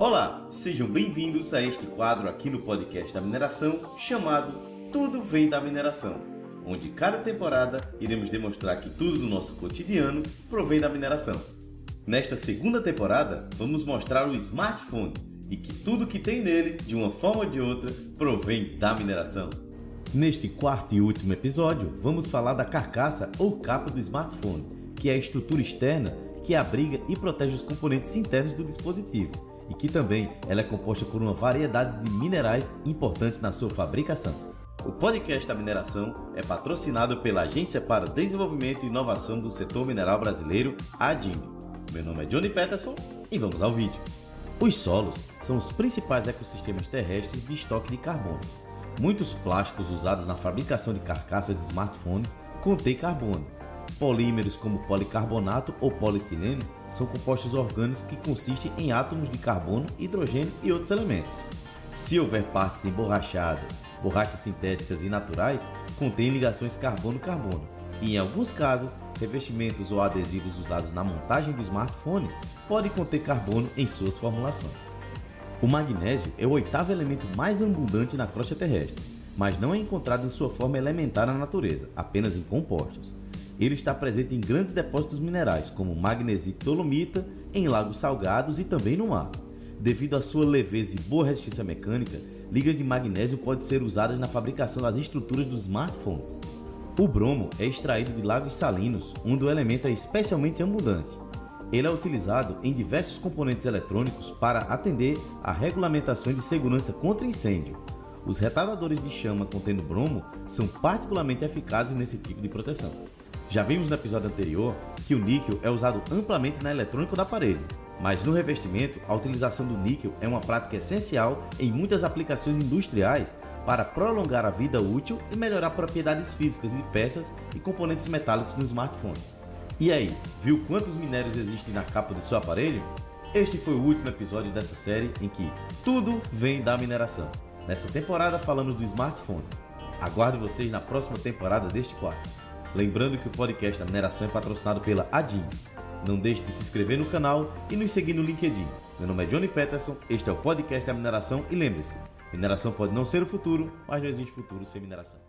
Olá, sejam bem-vindos a este quadro aqui no podcast da mineração chamado Tudo Vem da Mineração, onde cada temporada iremos demonstrar que tudo do nosso cotidiano provém da mineração. Nesta segunda temporada, vamos mostrar o smartphone e que tudo que tem nele, de uma forma ou de outra, provém da mineração. Neste quarto e último episódio, vamos falar da carcaça ou capa do smartphone, que é a estrutura externa que abriga e protege os componentes internos do dispositivo e que também ela é composta por uma variedade de minerais importantes na sua fabricação. O podcast da mineração é patrocinado pela Agência para Desenvolvimento e Inovação do Setor Mineral Brasileiro, ADIM. Meu nome é Johnny Peterson e vamos ao vídeo. Os solos são os principais ecossistemas terrestres de estoque de carbono. Muitos plásticos usados na fabricação de carcaças de smartphones contêm carbono. Polímeros como policarbonato ou polietileno são compostos orgânicos que consistem em átomos de carbono, hidrogênio e outros elementos. Se houver partes emborrachadas, borrachas sintéticas e naturais, contêm ligações carbono-carbono. E em alguns casos, revestimentos ou adesivos usados na montagem do smartphone podem conter carbono em suas formulações. O magnésio é o oitavo elemento mais abundante na crosta terrestre, mas não é encontrado em sua forma elementar na natureza, apenas em compostos. Ele está presente em grandes depósitos minerais, como magnesito e dolomita, em lagos salgados e também no mar. Devido à sua leveza e boa resistência mecânica, ligas de magnésio podem ser usadas na fabricação das estruturas dos smartphones. O bromo é extraído de lagos salinos, onde o elemento é especialmente abundante. Ele é utilizado em diversos componentes eletrônicos para atender a regulamentações de segurança contra incêndio. Os retardadores de chama contendo bromo são particularmente eficazes nesse tipo de proteção. Já vimos no episódio anterior que o níquel é usado amplamente na eletrônica do aparelho, mas no revestimento, a utilização do níquel é uma prática essencial em muitas aplicações industriais para prolongar a vida útil e melhorar propriedades físicas de peças e componentes metálicos no smartphone. E aí, viu quantos minérios existem na capa do seu aparelho? Este foi o último episódio dessa série em que tudo vem da mineração. Nessa temporada falamos do smartphone. Aguardo vocês na próxima temporada deste quadro. Lembrando que o podcast da mineração é patrocinado pela Adim. Não deixe de se inscrever no canal e nos seguir no LinkedIn. Meu nome é Johnny Peterson, este é o podcast da mineração e lembre-se, mineração pode não ser o futuro, mas não existe futuro sem mineração.